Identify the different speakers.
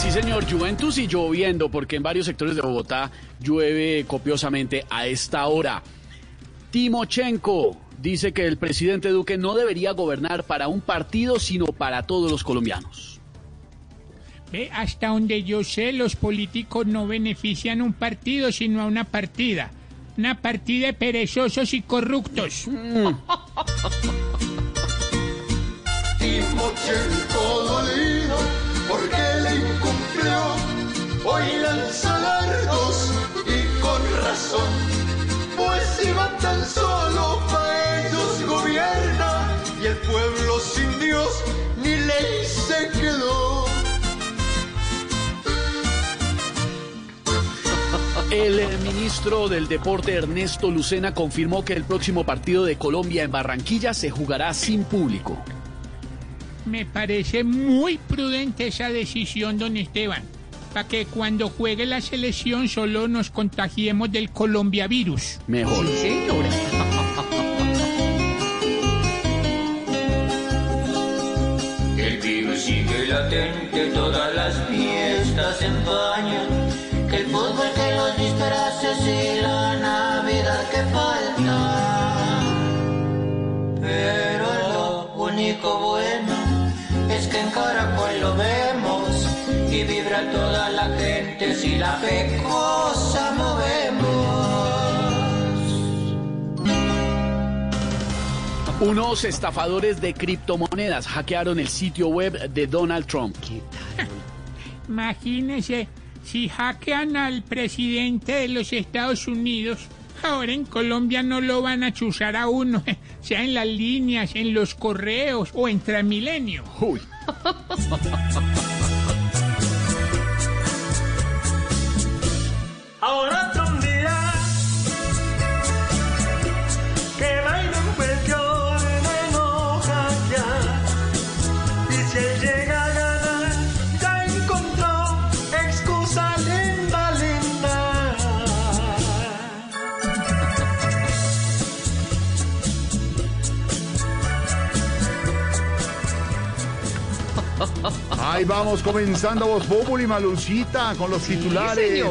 Speaker 1: Sí, señor, Juventus y lloviendo, porque en varios sectores de Bogotá llueve copiosamente a esta hora. Timochenko dice que el presidente Duque no debería gobernar para un partido, sino para todos los colombianos.
Speaker 2: Ve, hasta donde yo sé, los políticos no benefician un partido, sino a una partida. Una partida de perezosos y corruptos.
Speaker 3: Timochenko Pues si va tan solo, pa' ellos gobierna. Y el pueblo sin Dios ni ley se quedó.
Speaker 1: El eh, ministro del Deporte Ernesto Lucena confirmó que el próximo partido de Colombia en Barranquilla se jugará sin público.
Speaker 2: Me parece muy prudente esa decisión, don Esteban. Para que cuando juegue la selección solo nos contagiemos del colombiavirus.
Speaker 1: Mejor.
Speaker 4: El virus sigue latente, todas las fiestas empañan. Que el fútbol, que los disfraces y la Navidad que falta. Pero lo único bueno es que en Caracol lo vemos y vibra toda la gente si la cosa movemos.
Speaker 1: Unos estafadores de criptomonedas hackearon el sitio web de Donald Trump.
Speaker 2: Imagínese, si hackean al presidente de los Estados Unidos, ahora en Colombia no lo van a chuzar a uno, sea en las líneas, en los correos o en Transmilenio.
Speaker 1: Uy.
Speaker 5: Ahí vamos comenzando Voz Populi Malucita con los titulares.